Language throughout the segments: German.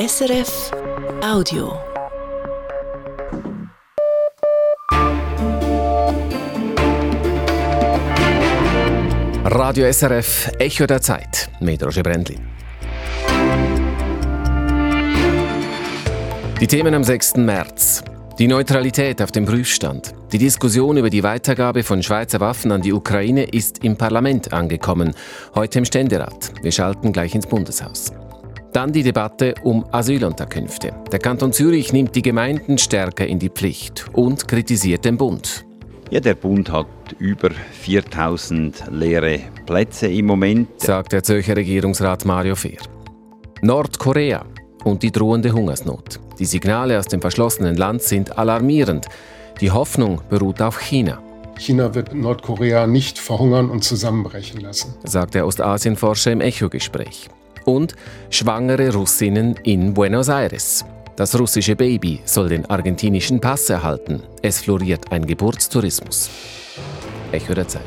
SRF Audio. Radio SRF Echo der Zeit mit Roger Brendli. Die Themen am 6. März. Die Neutralität auf dem Prüfstand. Die Diskussion über die Weitergabe von Schweizer Waffen an die Ukraine ist im Parlament angekommen, heute im Ständerat. Wir schalten gleich ins Bundeshaus. Dann die Debatte um Asylunterkünfte. Der Kanton Zürich nimmt die Gemeinden stärker in die Pflicht und kritisiert den Bund. Ja, der Bund hat über 4000 leere Plätze im Moment, sagt der Zürcher Regierungsrat Mario Fehr. Nordkorea und die drohende Hungersnot. Die Signale aus dem verschlossenen Land sind alarmierend. Die Hoffnung beruht auf China. China wird Nordkorea nicht verhungern und zusammenbrechen lassen, sagt der Ostasienforscher im Echo-Gespräch. Und schwangere Russinnen in Buenos Aires. Das russische Baby soll den argentinischen Pass erhalten. Es floriert ein Geburtstourismus. Echo der Zeit.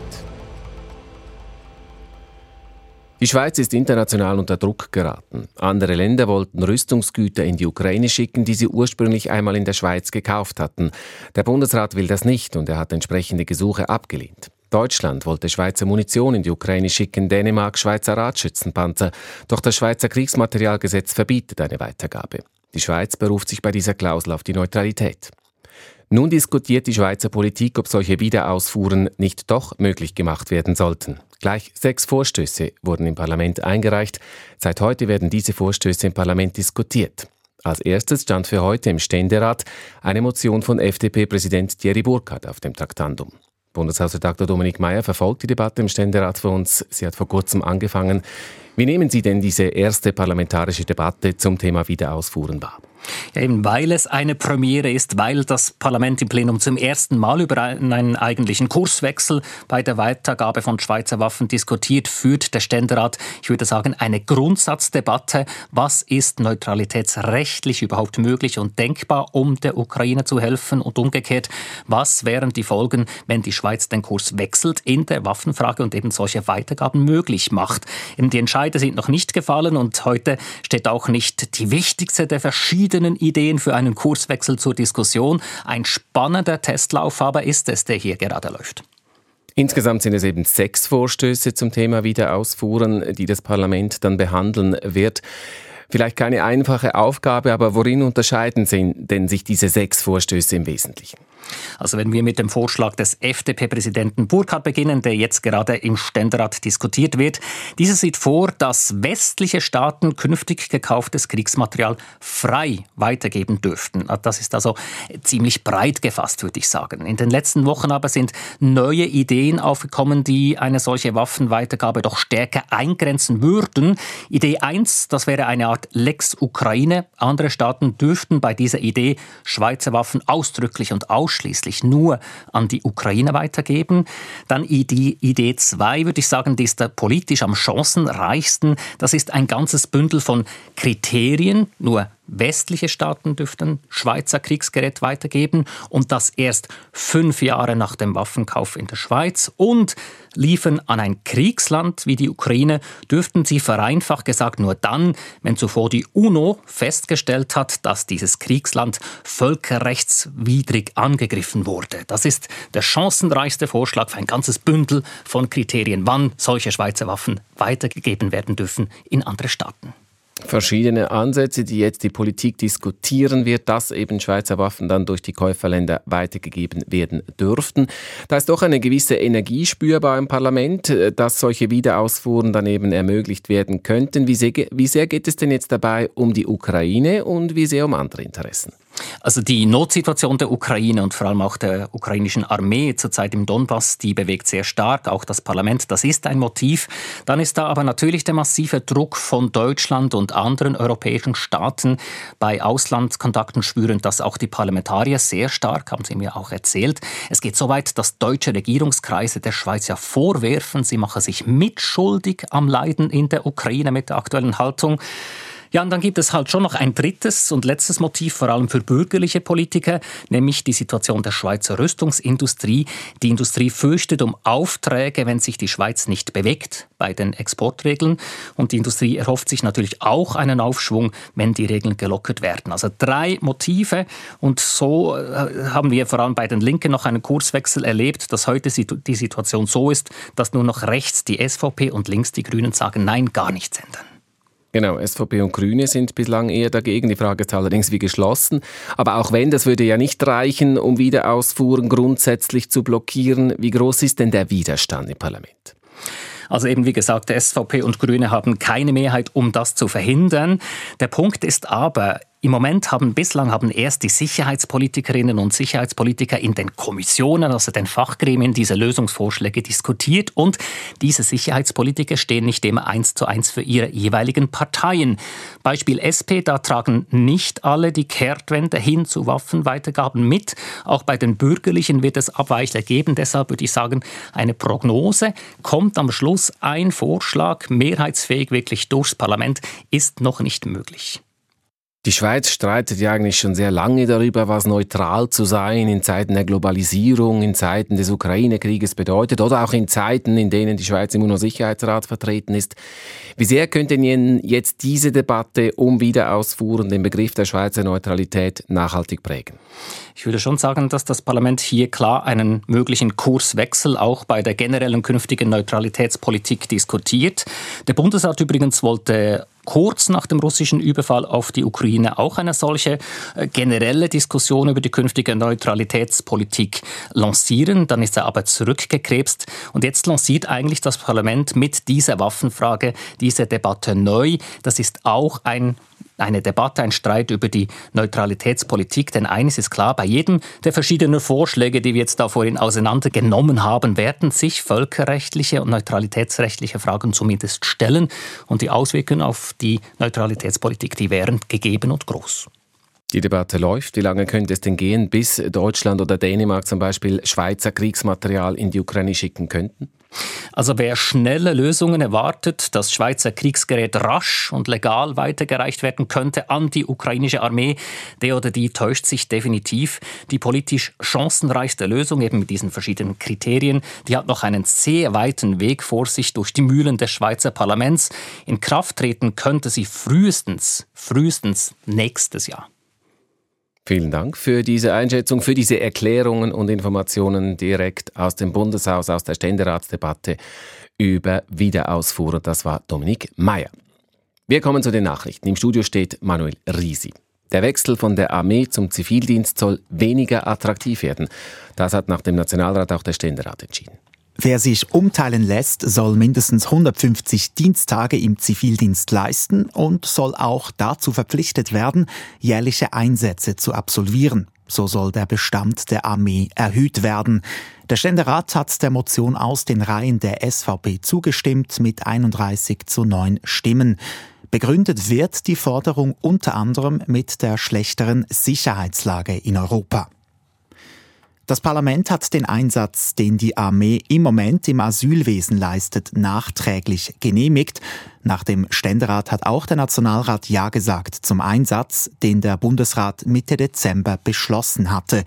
Die Schweiz ist international unter Druck geraten. Andere Länder wollten Rüstungsgüter in die Ukraine schicken, die sie ursprünglich einmal in der Schweiz gekauft hatten. Der Bundesrat will das nicht und er hat entsprechende Gesuche abgelehnt. Deutschland wollte Schweizer Munition in die Ukraine schicken, Dänemark Schweizer Radschützenpanzer. Doch das Schweizer Kriegsmaterialgesetz verbietet eine Weitergabe. Die Schweiz beruft sich bei dieser Klausel auf die Neutralität. Nun diskutiert die Schweizer Politik, ob solche Wiederausfuhren nicht doch möglich gemacht werden sollten. Gleich sechs Vorstöße wurden im Parlament eingereicht. Seit heute werden diese Vorstöße im Parlament diskutiert. Als erstes stand für heute im Ständerat eine Motion von FDP-Präsident Thierry Burkhardt auf dem Traktandum. Bundeshausredakteur Dominik Mayer verfolgt die Debatte im Ständerat für uns. Sie hat vor kurzem angefangen. Wie nehmen Sie denn diese erste parlamentarische Debatte zum Thema Wiederausfuhren wahr? Ja, eben weil es eine Premiere ist, weil das Parlament im Plenum zum ersten Mal über einen eigentlichen Kurswechsel bei der Weitergabe von Schweizer Waffen diskutiert, führt der Ständerat, ich würde sagen, eine Grundsatzdebatte. Was ist neutralitätsrechtlich überhaupt möglich und denkbar, um der Ukraine zu helfen? Und umgekehrt, was wären die Folgen, wenn die Schweiz den Kurs wechselt in der Waffenfrage und eben solche Weitergaben möglich macht? Eben die Entscheide sind noch nicht gefallen und heute steht auch nicht die wichtigste der verschiedenen verschiedenen Ideen für einen Kurswechsel zur Diskussion. Ein spannender Testlauf aber ist es, der hier gerade läuft. Insgesamt sind es eben sechs Vorstöße zum Thema Wiederausfuhren, die das Parlament dann behandeln wird. Vielleicht keine einfache Aufgabe, aber worin unterscheiden denn sich diese sechs Vorstöße im Wesentlichen? Also wenn wir mit dem Vorschlag des FDP-Präsidenten Burkhardt beginnen, der jetzt gerade im Ständerat diskutiert wird. Dieser sieht vor, dass westliche Staaten künftig gekauftes Kriegsmaterial frei weitergeben dürften. Das ist also ziemlich breit gefasst, würde ich sagen. In den letzten Wochen aber sind neue Ideen aufgekommen, die eine solche Waffenweitergabe doch stärker eingrenzen würden. Idee 1, das wäre eine Art Lex Ukraine. Andere Staaten dürften bei dieser Idee Schweizer Waffen ausdrücklich und ausschließlich nur an die Ukraine weitergeben. Dann Idee, Idee 2, würde ich sagen, die ist der politisch am chancenreichsten. Das ist ein ganzes Bündel von Kriterien, nur Westliche Staaten dürften Schweizer Kriegsgerät weitergeben und das erst fünf Jahre nach dem Waffenkauf in der Schweiz und liefern an ein Kriegsland wie die Ukraine dürften sie vereinfacht gesagt nur dann, wenn zuvor die UNO festgestellt hat, dass dieses Kriegsland völkerrechtswidrig angegriffen wurde. Das ist der chancenreichste Vorschlag für ein ganzes Bündel von Kriterien, wann solche Schweizer Waffen weitergegeben werden dürfen in andere Staaten verschiedene Ansätze, die jetzt die Politik diskutieren wird, dass eben Schweizer Waffen dann durch die Käuferländer weitergegeben werden dürften. Da ist doch eine gewisse Energie spürbar im Parlament, äh, dass solche Wiederausfuhren dann eben ermöglicht werden könnten. Wie sehr, wie sehr geht es denn jetzt dabei um die Ukraine und wie sehr um andere Interessen? Also die Notsituation der Ukraine und vor allem auch der ukrainischen Armee zurzeit im Donbass, die bewegt sehr stark, auch das Parlament, das ist ein Motiv. Dann ist da aber natürlich der massive Druck von Deutschland und anderen europäischen Staaten. Bei Auslandskontakten spüren das auch die Parlamentarier sehr stark, haben sie mir auch erzählt. Es geht so weit, dass deutsche Regierungskreise der Schweiz ja vorwerfen, sie mache sich mitschuldig am Leiden in der Ukraine mit der aktuellen Haltung. Ja, und dann gibt es halt schon noch ein drittes und letztes Motiv, vor allem für bürgerliche Politiker, nämlich die Situation der Schweizer Rüstungsindustrie. Die Industrie fürchtet um Aufträge, wenn sich die Schweiz nicht bewegt bei den Exportregeln. Und die Industrie erhofft sich natürlich auch einen Aufschwung, wenn die Regeln gelockert werden. Also drei Motive. Und so äh, haben wir vor allem bei den Linken noch einen Kurswechsel erlebt, dass heute die Situation so ist, dass nur noch rechts die SVP und links die Grünen sagen, nein, gar nichts ändern. Genau, SVP und Grüne sind bislang eher dagegen. Die Frage ist allerdings, wie geschlossen. Aber auch wenn, das würde ja nicht reichen, um Wiederausfuhren grundsätzlich zu blockieren. Wie groß ist denn der Widerstand im Parlament? Also eben wie gesagt, SVP und Grüne haben keine Mehrheit, um das zu verhindern. Der Punkt ist aber, im Moment haben bislang haben erst die Sicherheitspolitikerinnen und Sicherheitspolitiker in den Kommissionen, also den Fachgremien, diese Lösungsvorschläge diskutiert und diese Sicherheitspolitiker stehen nicht immer eins zu eins für ihre jeweiligen Parteien. Beispiel SP, da tragen nicht alle die Kehrtwende hin zu Waffenweitergaben mit. Auch bei den Bürgerlichen wird es Abweichler geben. Deshalb würde ich sagen, eine Prognose kommt am Schluss ein Vorschlag mehrheitsfähig wirklich durchs Parlament ist noch nicht möglich. Die Schweiz streitet ja eigentlich schon sehr lange darüber, was neutral zu sein in Zeiten der Globalisierung, in Zeiten des Ukraine-Krieges bedeutet oder auch in Zeiten, in denen die Schweiz im UNO-Sicherheitsrat vertreten ist. Wie sehr könnte Ihnen jetzt diese Debatte um Wiederausfuhren den Begriff der Schweizer Neutralität nachhaltig prägen? Ich würde schon sagen, dass das Parlament hier klar einen möglichen Kurswechsel auch bei der generellen künftigen Neutralitätspolitik diskutiert. Der Bundesrat übrigens wollte kurz nach dem russischen Überfall auf die Ukraine auch eine solche äh, generelle Diskussion über die künftige Neutralitätspolitik lancieren. Dann ist er aber zurückgekrebst. Und jetzt lanciert eigentlich das Parlament mit dieser Waffenfrage diese Debatte neu. Das ist auch ein eine Debatte, ein Streit über die Neutralitätspolitik. Denn eines ist klar, bei jedem der verschiedenen Vorschläge, die wir jetzt da vorhin auseinandergenommen haben, werden sich völkerrechtliche und neutralitätsrechtliche Fragen zumindest stellen. Und die Auswirkungen auf die Neutralitätspolitik, die wären gegeben und groß. Die Debatte läuft. Wie lange könnte es denn gehen, bis Deutschland oder Dänemark zum Beispiel Schweizer Kriegsmaterial in die Ukraine schicken könnten? Also wer schnelle Lösungen erwartet, dass Schweizer Kriegsgerät rasch und legal weitergereicht werden könnte an die ukrainische Armee, der oder die täuscht sich definitiv. Die politisch chancenreichste Lösung, eben mit diesen verschiedenen Kriterien, die hat noch einen sehr weiten Weg vor sich durch die Mühlen des Schweizer Parlaments. In Kraft treten könnte sie frühestens, frühestens nächstes Jahr. Vielen Dank für diese Einschätzung, für diese Erklärungen und Informationen direkt aus dem Bundeshaus, aus der Ständeratsdebatte über Wiederausfuhr. Das war Dominik Mayer. Wir kommen zu den Nachrichten. Im Studio steht Manuel Risi. Der Wechsel von der Armee zum Zivildienst soll weniger attraktiv werden. Das hat nach dem Nationalrat auch der Ständerat entschieden. Wer sich umteilen lässt, soll mindestens 150 Diensttage im Zivildienst leisten und soll auch dazu verpflichtet werden, jährliche Einsätze zu absolvieren. So soll der Bestand der Armee erhöht werden. Der Ständerat hat der Motion aus den Reihen der SVP zugestimmt mit 31 zu 9 Stimmen. Begründet wird die Forderung unter anderem mit der schlechteren Sicherheitslage in Europa. Das Parlament hat den Einsatz, den die Armee im Moment im Asylwesen leistet, nachträglich genehmigt. Nach dem Ständerat hat auch der Nationalrat Ja gesagt zum Einsatz, den der Bundesrat Mitte Dezember beschlossen hatte.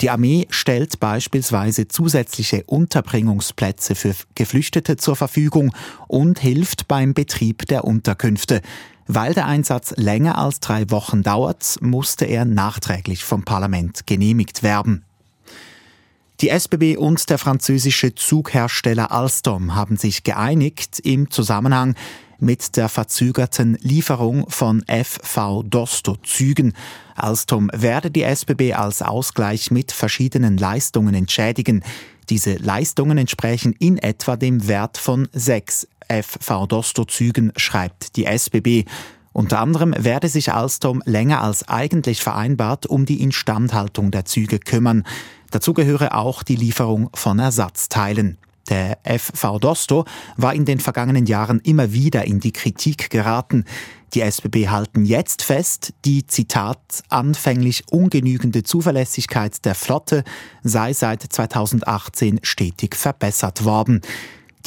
Die Armee stellt beispielsweise zusätzliche Unterbringungsplätze für Geflüchtete zur Verfügung und hilft beim Betrieb der Unterkünfte. Weil der Einsatz länger als drei Wochen dauert, musste er nachträglich vom Parlament genehmigt werden. Die SBB und der französische Zughersteller Alstom haben sich geeinigt im Zusammenhang mit der verzögerten Lieferung von FV Dosto Zügen. Alstom werde die SBB als Ausgleich mit verschiedenen Leistungen entschädigen. Diese Leistungen entsprechen in etwa dem Wert von sechs FV Dosto Zügen, schreibt die SBB. Unter anderem werde sich Alstom länger als eigentlich vereinbart um die Instandhaltung der Züge kümmern. Dazu gehöre auch die Lieferung von Ersatzteilen. Der FV Dosto war in den vergangenen Jahren immer wieder in die Kritik geraten. Die SBB halten jetzt fest, die Zitat anfänglich ungenügende Zuverlässigkeit der Flotte sei seit 2018 stetig verbessert worden.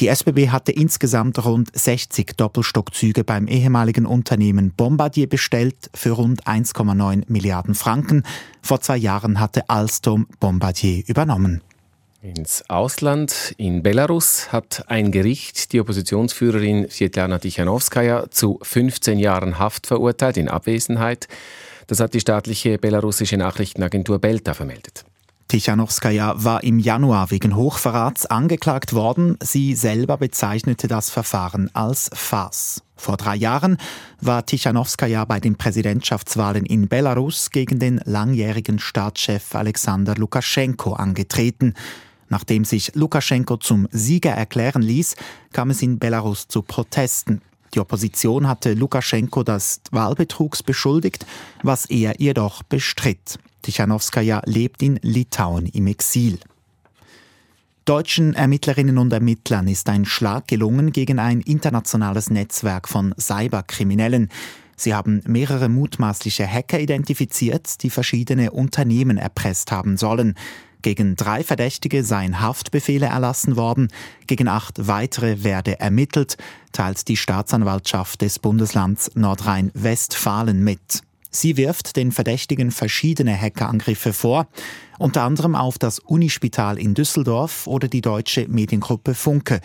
Die SBB hatte insgesamt rund 60 Doppelstockzüge beim ehemaligen Unternehmen Bombardier bestellt für rund 1,9 Milliarden Franken. Vor zwei Jahren hatte Alstom Bombardier übernommen. Ins Ausland, in Belarus, hat ein Gericht die Oppositionsführerin Svetlana Tichanowskaja zu 15 Jahren Haft verurteilt in Abwesenheit. Das hat die staatliche belarussische Nachrichtenagentur Belta vermeldet. Tichanowskaja war im Januar wegen Hochverrats angeklagt worden. Sie selber bezeichnete das Verfahren als Farce. Vor drei Jahren war Tichanowskaja bei den Präsidentschaftswahlen in Belarus gegen den langjährigen Staatschef Alexander Lukaschenko angetreten. Nachdem sich Lukaschenko zum Sieger erklären ließ, kam es in Belarus zu Protesten. Die Opposition hatte Lukaschenko des Wahlbetrugs beschuldigt, was er jedoch bestritt. Tichanowskaja lebt in Litauen im Exil. Deutschen Ermittlerinnen und Ermittlern ist ein Schlag gelungen gegen ein internationales Netzwerk von Cyberkriminellen. Sie haben mehrere mutmaßliche Hacker identifiziert, die verschiedene Unternehmen erpresst haben sollen. Gegen drei Verdächtige seien Haftbefehle erlassen worden, gegen acht weitere werde ermittelt, teilt die Staatsanwaltschaft des Bundeslands Nordrhein-Westfalen mit. Sie wirft den Verdächtigen verschiedene Hackerangriffe vor, unter anderem auf das Unispital in Düsseldorf oder die deutsche Mediengruppe Funke.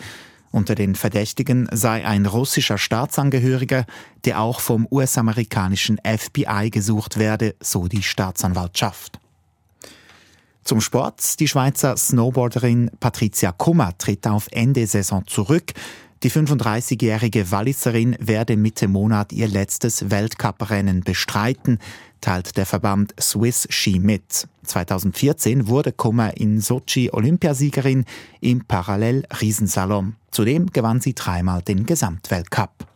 Unter den Verdächtigen sei ein russischer Staatsangehöriger, der auch vom US-amerikanischen FBI gesucht werde, so die Staatsanwaltschaft. Zum Sport. Die Schweizer Snowboarderin Patricia Kummer tritt auf Ende Saison zurück. Die 35-jährige Walliserin werde Mitte Monat ihr letztes Weltcuprennen bestreiten, teilt der Verband Swiss Ski mit. 2014 wurde Kummer in Sochi Olympiasiegerin im Parallel-Riesensalon. Zudem gewann sie dreimal den Gesamtweltcup.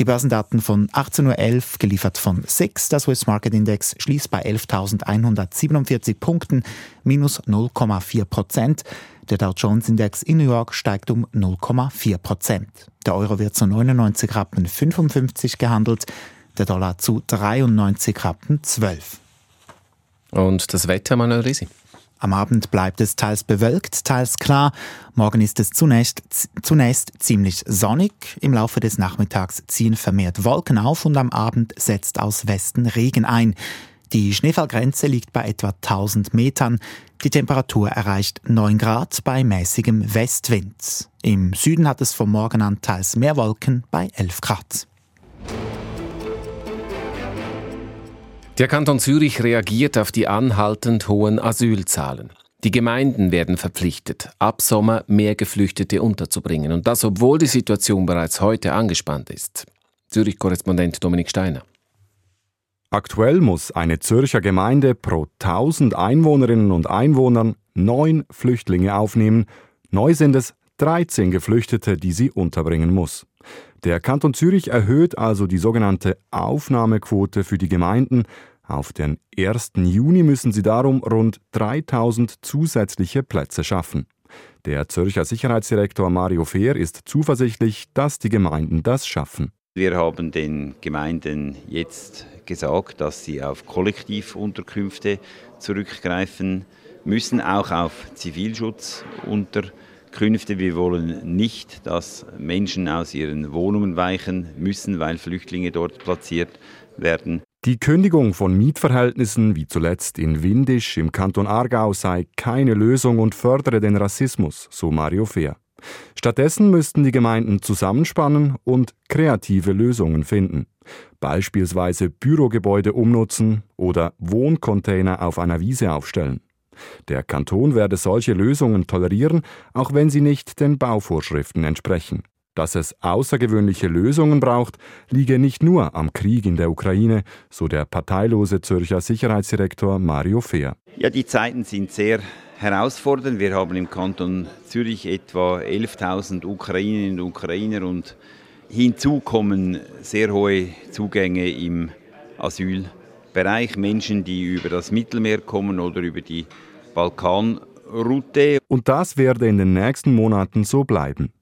Die Börsendaten von 18.11 Uhr geliefert von SIX. Der Swiss Market Index schließt bei 11.147 Punkten, minus 0,4 Prozent. Der Dow Jones Index in New York steigt um 0,4 Prozent. Der Euro wird zu 99 Rappen 55 gehandelt, der Dollar zu 93 Rappen 12. Und das Wetter, Manuel Risi? Am Abend bleibt es teils bewölkt, teils klar. Morgen ist es zunächst, zunächst ziemlich sonnig. Im Laufe des Nachmittags ziehen vermehrt Wolken auf und am Abend setzt aus Westen Regen ein. Die Schneefallgrenze liegt bei etwa 1000 Metern. Die Temperatur erreicht 9 Grad bei mäßigem Westwind. Im Süden hat es vom Morgen an teils mehr Wolken bei 11 Grad. Der Kanton Zürich reagiert auf die anhaltend hohen Asylzahlen. Die Gemeinden werden verpflichtet, ab Sommer mehr Geflüchtete unterzubringen. Und das, obwohl die Situation bereits heute angespannt ist. Zürich-Korrespondent Dominik Steiner. Aktuell muss eine Zürcher Gemeinde pro 1000 Einwohnerinnen und Einwohnern neun Flüchtlinge aufnehmen. Neu sind es 13 Geflüchtete, die sie unterbringen muss. Der Kanton Zürich erhöht also die sogenannte Aufnahmequote für die Gemeinden auf den 1. Juni müssen sie darum rund 3000 zusätzliche Plätze schaffen. Der Zürcher Sicherheitsdirektor Mario Fehr ist zuversichtlich, dass die Gemeinden das schaffen. Wir haben den Gemeinden jetzt gesagt, dass sie auf Kollektivunterkünfte zurückgreifen müssen, auch auf Zivilschutzunterkünfte. Wir wollen nicht, dass Menschen aus ihren Wohnungen weichen müssen, weil Flüchtlinge dort platziert werden. Die Kündigung von Mietverhältnissen, wie zuletzt in Windisch im Kanton Aargau, sei keine Lösung und fördere den Rassismus, so Mario Fehr. Stattdessen müssten die Gemeinden zusammenspannen und kreative Lösungen finden. Beispielsweise Bürogebäude umnutzen oder Wohncontainer auf einer Wiese aufstellen. Der Kanton werde solche Lösungen tolerieren, auch wenn sie nicht den Bauvorschriften entsprechen. Dass es außergewöhnliche Lösungen braucht, liege nicht nur am Krieg in der Ukraine, so der parteilose Zürcher Sicherheitsdirektor Mario Fehr. Ja, die Zeiten sind sehr herausfordernd. Wir haben im Kanton Zürich etwa 11.000 Ukrainerinnen und Ukrainer und hinzu kommen sehr hohe Zugänge im Asylbereich. Menschen, die über das Mittelmeer kommen oder über die Balkanroute. Und das werde in den nächsten Monaten so bleiben.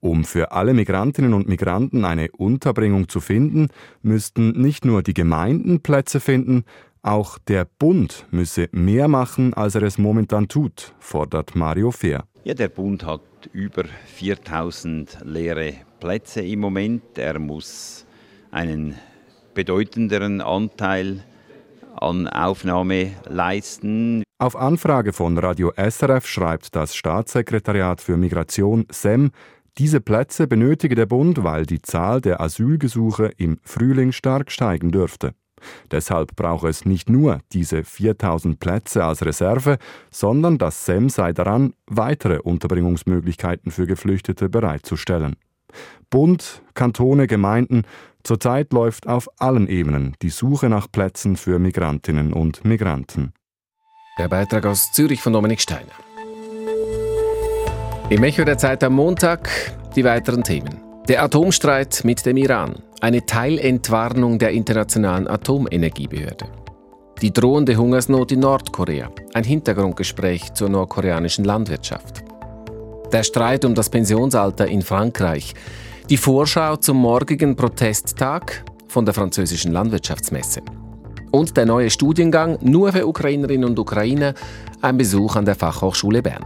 Um für alle Migrantinnen und Migranten eine Unterbringung zu finden, müssten nicht nur die Gemeinden Plätze finden, auch der Bund müsse mehr machen, als er es momentan tut, fordert Mario Fehr. Ja, der Bund hat über 4000 leere Plätze im Moment. Er muss einen bedeutenderen Anteil an Aufnahme leisten. Auf Anfrage von Radio SRF schreibt das Staatssekretariat für Migration SEM, diese Plätze benötige der Bund, weil die Zahl der Asylgesuche im Frühling stark steigen dürfte. Deshalb brauche es nicht nur diese 4000 Plätze als Reserve, sondern das SEM sei daran, weitere Unterbringungsmöglichkeiten für Geflüchtete bereitzustellen. Bund, Kantone, Gemeinden, zurzeit läuft auf allen Ebenen die Suche nach Plätzen für Migrantinnen und Migranten. Der Beitrag aus Zürich von Dominik Steiner. Im Echo der Zeit am Montag die weiteren Themen. Der Atomstreit mit dem Iran. Eine Teilentwarnung der Internationalen Atomenergiebehörde. Die drohende Hungersnot in Nordkorea. Ein Hintergrundgespräch zur nordkoreanischen Landwirtschaft. Der Streit um das Pensionsalter in Frankreich. Die Vorschau zum morgigen Protesttag von der französischen Landwirtschaftsmesse. Und der neue Studiengang nur für Ukrainerinnen und Ukrainer. Ein Besuch an der Fachhochschule Bern.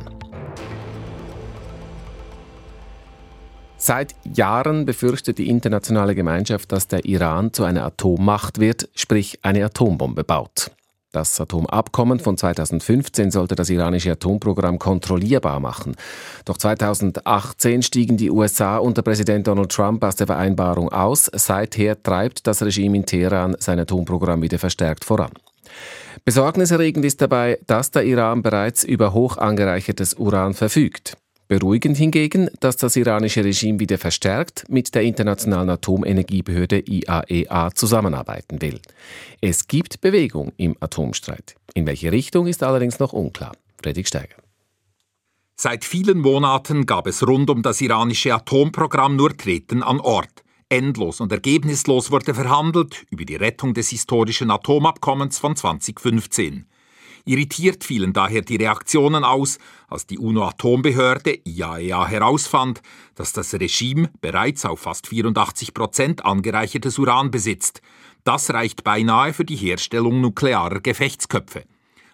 Seit Jahren befürchtet die internationale Gemeinschaft, dass der Iran zu einer Atommacht wird, sprich eine Atombombe baut. Das Atomabkommen von 2015 sollte das iranische Atomprogramm kontrollierbar machen. Doch 2018 stiegen die USA unter Präsident Donald Trump aus der Vereinbarung aus. Seither treibt das Regime in Teheran sein Atomprogramm wieder verstärkt voran. Besorgniserregend ist dabei, dass der Iran bereits über hoch angereichertes Uran verfügt. Beruhigend hingegen, dass das iranische Regime wieder verstärkt mit der Internationalen Atomenergiebehörde IAEA e zusammenarbeiten will. Es gibt Bewegung im Atomstreit. In welche Richtung ist allerdings noch unklar. Fredrik Steiger. Seit vielen Monaten gab es rund um das iranische Atomprogramm nur Treten an Ort. Endlos und ergebnislos wurde verhandelt über die Rettung des historischen Atomabkommens von 2015. Irritiert fielen daher die Reaktionen aus, als die UNO-Atombehörde IAEA e herausfand, dass das Regime bereits auf fast 84 Prozent angereichertes Uran besitzt. Das reicht beinahe für die Herstellung nuklearer Gefechtsköpfe.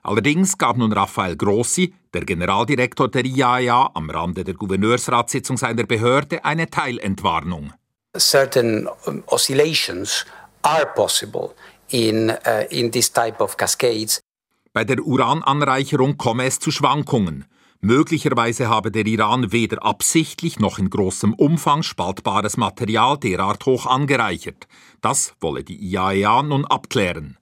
Allerdings gab nun Raphael Grossi, der Generaldirektor der IAEA, e am Rande der Gouverneursratssitzung seiner Behörde eine Teilentwarnung. Certain oscillations are possible in, uh, in this type of cascades. Bei der Urananreicherung komme es zu Schwankungen. Möglicherweise habe der Iran weder absichtlich noch in großem Umfang spaltbares Material derart hoch angereichert. Das wolle die IAEA e nun abklären.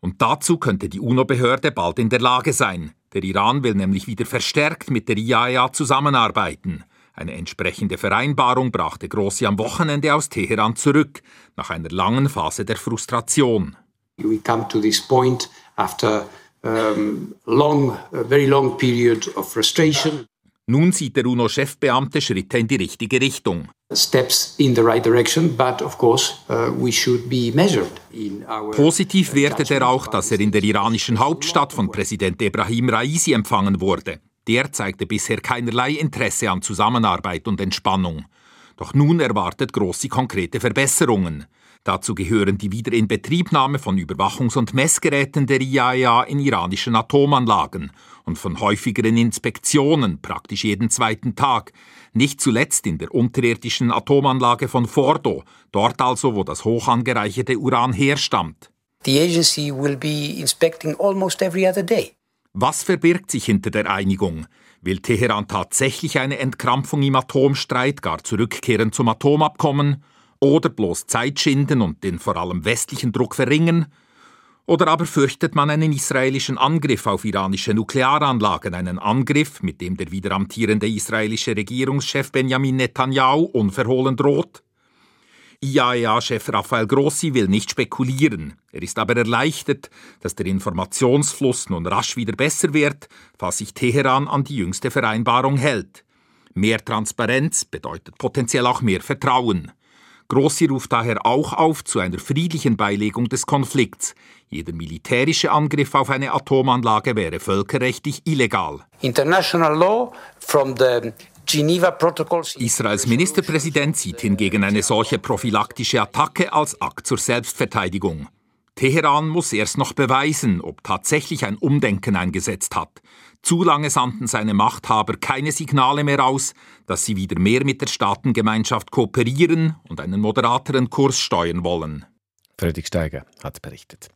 Und dazu könnte die UNO-Behörde bald in der Lage sein. Der Iran will nämlich wieder verstärkt mit der IAEA e zusammenarbeiten. Eine entsprechende Vereinbarung brachte Grossi am Wochenende aus Teheran zurück, nach einer langen Phase der Frustration. We come to this point after um, long, a very long period of frustration. Nun sieht der UNO-Chefbeamte Schritte in die richtige Richtung. Steps in the right direction, but of course uh, we should be measured in our Positiv wertet er auch, dass er in der iranischen Hauptstadt von Präsident Ebrahim Raisi empfangen wurde. Der zeigte bisher keinerlei Interesse an Zusammenarbeit und Entspannung. Doch nun erwartet Grossi konkrete Verbesserungen. Dazu gehören die Wiederinbetriebnahme von Überwachungs- und Messgeräten der IAEA e in iranischen Atomanlagen und von häufigeren Inspektionen praktisch jeden zweiten Tag, nicht zuletzt in der unterirdischen Atomanlage von Fordo, dort also, wo das hoch angereicherte Uran herstammt. The agency will be inspecting almost every other day. Was verbirgt sich hinter der Einigung? Will Teheran tatsächlich eine Entkrampfung im Atomstreit gar zurückkehren zum Atomabkommen? Oder bloß Zeit schinden und den vor allem westlichen Druck verringern? Oder aber fürchtet man einen israelischen Angriff auf iranische Nuklearanlagen, einen Angriff, mit dem der wieder amtierende israelische Regierungschef Benjamin Netanyahu unverhohlen droht? IAEA-Chef Rafael Grossi will nicht spekulieren. Er ist aber erleichtert, dass der Informationsfluss nun rasch wieder besser wird, falls sich Teheran an die jüngste Vereinbarung hält. Mehr Transparenz bedeutet potenziell auch mehr Vertrauen. Grossi ruft daher auch auf zu einer friedlichen Beilegung des Konflikts. Jeder militärische Angriff auf eine Atomanlage wäre völkerrechtlich illegal. International law from the Israels Ministerpräsident sieht hingegen eine solche prophylaktische Attacke als Akt zur Selbstverteidigung. Teheran muss erst noch beweisen, ob tatsächlich ein Umdenken eingesetzt hat. Zu lange sandten seine Machthaber keine Signale mehr aus, dass sie wieder mehr mit der Staatengemeinschaft kooperieren und einen moderateren Kurs steuern wollen. Friedrich Steiger hat berichtet.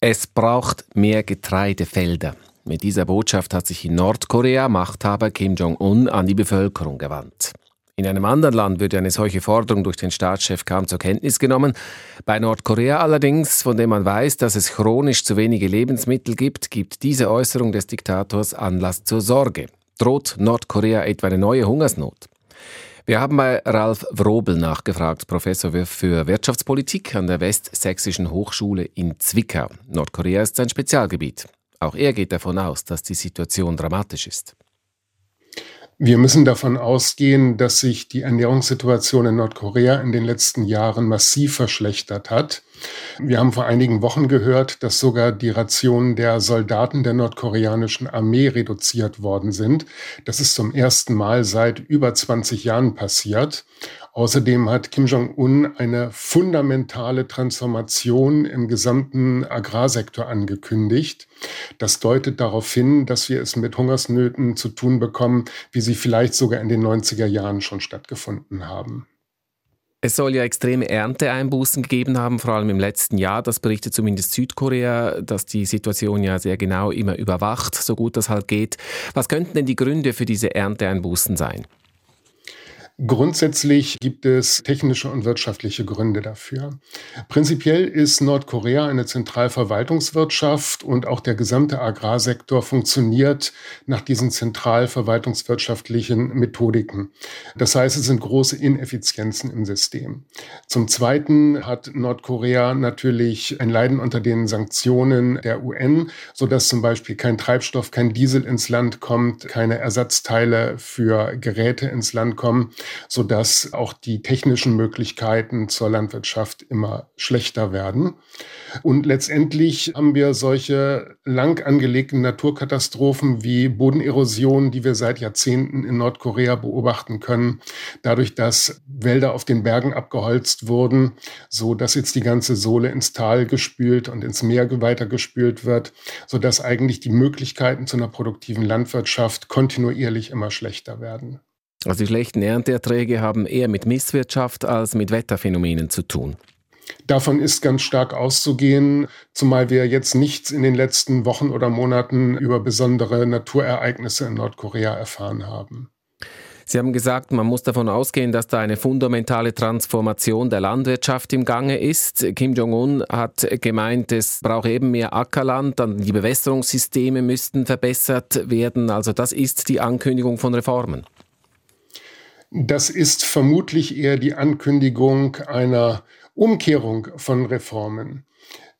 Es braucht mehr Getreidefelder. Mit dieser Botschaft hat sich in Nordkorea Machthaber Kim Jong-un an die Bevölkerung gewandt. In einem anderen Land würde eine solche Forderung durch den Staatschef kaum zur Kenntnis genommen. Bei Nordkorea allerdings, von dem man weiß, dass es chronisch zu wenige Lebensmittel gibt, gibt diese Äußerung des Diktators Anlass zur Sorge. Droht Nordkorea etwa eine neue Hungersnot? Wir haben bei Ralf Wrobel nachgefragt, Professor für Wirtschaftspolitik an der Westsächsischen Hochschule in Zwickau. Nordkorea ist sein Spezialgebiet. Auch er geht davon aus, dass die Situation dramatisch ist. Wir müssen davon ausgehen, dass sich die Ernährungssituation in Nordkorea in den letzten Jahren massiv verschlechtert hat. Wir haben vor einigen Wochen gehört, dass sogar die Rationen der Soldaten der nordkoreanischen Armee reduziert worden sind. Das ist zum ersten Mal seit über 20 Jahren passiert. Außerdem hat Kim Jong-un eine fundamentale Transformation im gesamten Agrarsektor angekündigt. Das deutet darauf hin, dass wir es mit Hungersnöten zu tun bekommen, wie sie vielleicht sogar in den 90er Jahren schon stattgefunden haben. Es soll ja extreme Ernteeinbußen gegeben haben, vor allem im letzten Jahr. Das berichtet zumindest Südkorea, dass die Situation ja sehr genau immer überwacht, so gut das halt geht. Was könnten denn die Gründe für diese Ernteeinbußen sein? Grundsätzlich gibt es technische und wirtschaftliche Gründe dafür. Prinzipiell ist Nordkorea eine Zentralverwaltungswirtschaft und auch der gesamte Agrarsektor funktioniert nach diesen zentralverwaltungswirtschaftlichen Methodiken. Das heißt, es sind große Ineffizienzen im System. Zum Zweiten hat Nordkorea natürlich ein Leiden unter den Sanktionen der UN, sodass zum Beispiel kein Treibstoff, kein Diesel ins Land kommt, keine Ersatzteile für Geräte ins Land kommen sodass auch die technischen Möglichkeiten zur Landwirtschaft immer schlechter werden. Und letztendlich haben wir solche lang angelegten Naturkatastrophen wie Bodenerosion, die wir seit Jahrzehnten in Nordkorea beobachten können, dadurch, dass Wälder auf den Bergen abgeholzt wurden, so dass jetzt die ganze Sohle ins Tal gespült und ins Meer weiter gespült wird, so dass eigentlich die Möglichkeiten zu einer produktiven Landwirtschaft kontinuierlich immer schlechter werden. Also die schlechten Ernteerträge haben eher mit Misswirtschaft als mit Wetterphänomenen zu tun. Davon ist ganz stark auszugehen, zumal wir jetzt nichts in den letzten Wochen oder Monaten über besondere Naturereignisse in Nordkorea erfahren haben. Sie haben gesagt, man muss davon ausgehen, dass da eine fundamentale Transformation der Landwirtschaft im Gange ist. Kim Jong-un hat gemeint, es braucht eben mehr Ackerland, dann die Bewässerungssysteme müssten verbessert werden. Also das ist die Ankündigung von Reformen. Das ist vermutlich eher die Ankündigung einer Umkehrung von Reformen.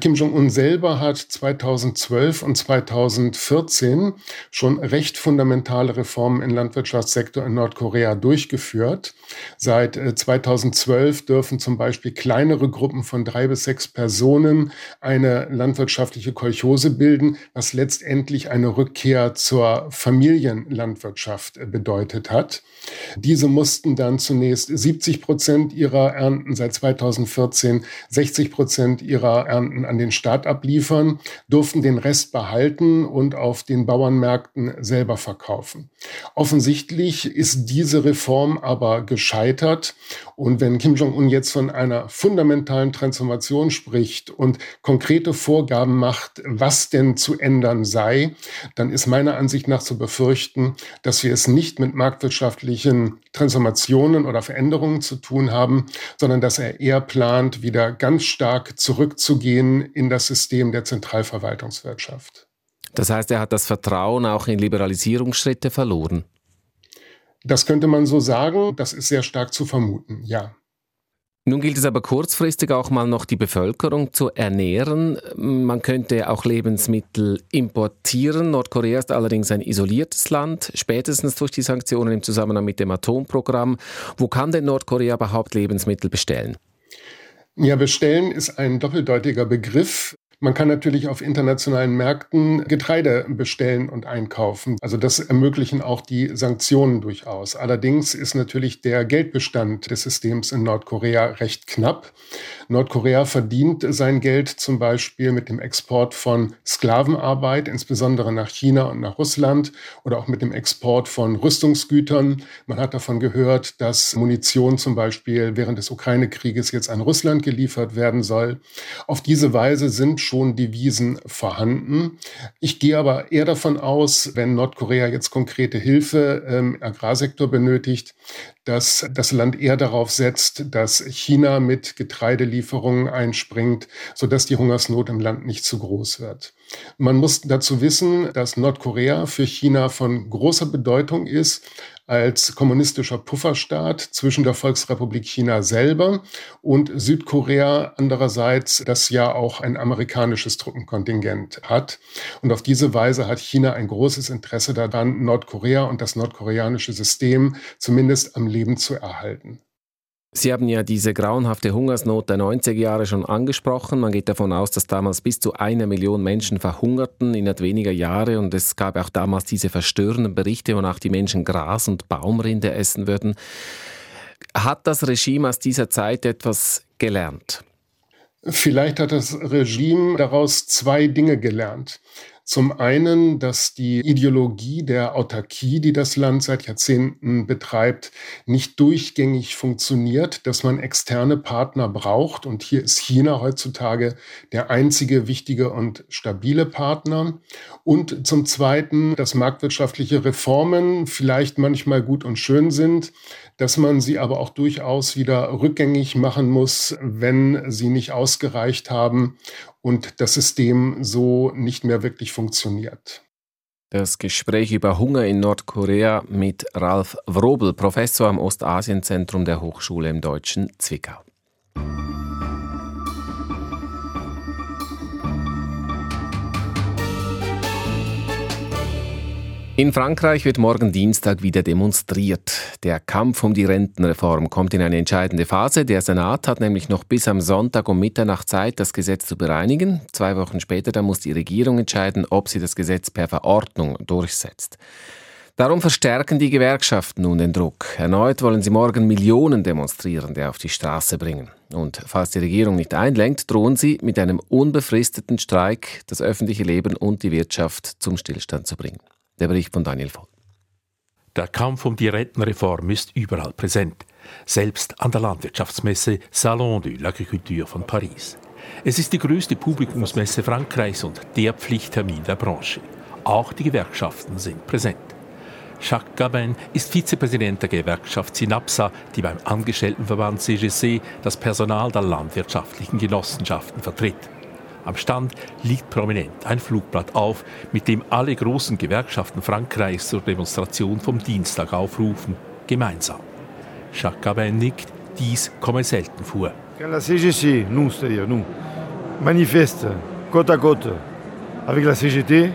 Kim Jong-un selber hat 2012 und 2014 schon recht fundamentale Reformen im Landwirtschaftssektor in Nordkorea durchgeführt. Seit 2012 äh, dürfen zum Beispiel kleinere Gruppen von drei bis sechs Personen eine landwirtschaftliche Kolchose bilden, was letztendlich eine Rückkehr zur Familienlandwirtschaft äh, bedeutet hat. Diese mussten dann zunächst 70 Prozent ihrer Ernten seit 2014, 60 Prozent ihrer Ernten an den Staat abliefern, durften den Rest behalten und auf den Bauernmärkten selber verkaufen. Offensichtlich ist diese Reform aber gescheitert. Und wenn Kim Jong-un jetzt von einer fundamentalen Transformation spricht und konkrete Vorgaben macht, was denn zu ändern sei, dann ist meiner Ansicht nach zu befürchten, dass wir es nicht mit marktwirtschaftlichen Transformationen oder Veränderungen zu tun haben, sondern dass er eher plant, wieder ganz stark zurückzugehen in das System der Zentralverwaltungswirtschaft. Das heißt, er hat das Vertrauen auch in Liberalisierungsschritte verloren. Das könnte man so sagen. Das ist sehr stark zu vermuten, ja. Nun gilt es aber kurzfristig auch mal noch die Bevölkerung zu ernähren. Man könnte auch Lebensmittel importieren. Nordkorea ist allerdings ein isoliertes Land, spätestens durch die Sanktionen im Zusammenhang mit dem Atomprogramm. Wo kann denn Nordkorea überhaupt Lebensmittel bestellen? Ja, bestellen ist ein doppeldeutiger Begriff. Man kann natürlich auf internationalen Märkten Getreide bestellen und einkaufen. Also das ermöglichen auch die Sanktionen durchaus. Allerdings ist natürlich der Geldbestand des Systems in Nordkorea recht knapp. Nordkorea verdient sein Geld zum Beispiel mit dem Export von Sklavenarbeit, insbesondere nach China und nach Russland oder auch mit dem Export von Rüstungsgütern. Man hat davon gehört, dass Munition zum Beispiel während des Ukraine-Krieges jetzt an Russland geliefert werden soll. Auf diese Weise sind schon Devisen vorhanden. Ich gehe aber eher davon aus, wenn Nordkorea jetzt konkrete Hilfe im Agrarsektor benötigt, dass das Land eher darauf setzt, dass China mit Getreidelieferungen einspringt, sodass die Hungersnot im Land nicht zu groß wird. Man muss dazu wissen, dass Nordkorea für China von großer Bedeutung ist als kommunistischer Pufferstaat zwischen der Volksrepublik China selber und Südkorea andererseits, das ja auch ein amerikanisches Truppenkontingent hat. Und auf diese Weise hat China ein großes Interesse daran, Nordkorea und das nordkoreanische System zumindest am Leben zu erhalten. Sie haben ja diese grauenhafte Hungersnot der 90er Jahre schon angesprochen. Man geht davon aus, dass damals bis zu einer Million Menschen verhungerten innerhalb weniger Jahre. Und es gab auch damals diese verstörenden Berichte, wonach die Menschen Gras und Baumrinde essen würden. Hat das Regime aus dieser Zeit etwas gelernt? Vielleicht hat das Regime daraus zwei Dinge gelernt. Zum einen, dass die Ideologie der Autarkie, die das Land seit Jahrzehnten betreibt, nicht durchgängig funktioniert, dass man externe Partner braucht. Und hier ist China heutzutage der einzige wichtige und stabile Partner. Und zum Zweiten, dass marktwirtschaftliche Reformen vielleicht manchmal gut und schön sind, dass man sie aber auch durchaus wieder rückgängig machen muss, wenn sie nicht ausgereicht haben und das System so nicht mehr wirklich funktioniert. Das Gespräch über Hunger in Nordkorea mit Ralf Wrobel, Professor am Ostasienzentrum der Hochschule im deutschen Zwickau. In Frankreich wird morgen Dienstag wieder demonstriert. Der Kampf um die Rentenreform kommt in eine entscheidende Phase. Der Senat hat nämlich noch bis am Sonntag um Mitternacht Zeit, das Gesetz zu bereinigen. Zwei Wochen später dann muss die Regierung entscheiden, ob sie das Gesetz per Verordnung durchsetzt. Darum verstärken die Gewerkschaften nun den Druck. Erneut wollen sie morgen Millionen Demonstrierende auf die Straße bringen. Und falls die Regierung nicht einlenkt, drohen sie mit einem unbefristeten Streik das öffentliche Leben und die Wirtschaft zum Stillstand zu bringen. Der Bericht von Daniel Voll. Der Kampf um die Rentenreform ist überall präsent, selbst an der Landwirtschaftsmesse Salon de l'Agriculture von Paris. Es ist die größte Publikumsmesse Frankreichs und der Pflichttermin der Branche. Auch die Gewerkschaften sind präsent. Jacques Gabin ist Vizepräsident der Gewerkschaft Synapsa, die beim Angestelltenverband CGC das Personal der landwirtschaftlichen Genossenschaften vertritt. Am Stand liegt prominent ein Flugblatt auf, mit dem alle großen Gewerkschaften Frankreichs zur Demonstration vom Dienstag aufrufen, gemeinsam. Jacques Gabin nickt, dies komme selten vor. Quand la CGC, nous, c'est-à-dire nous, manifeste côte à côte avec la CGT,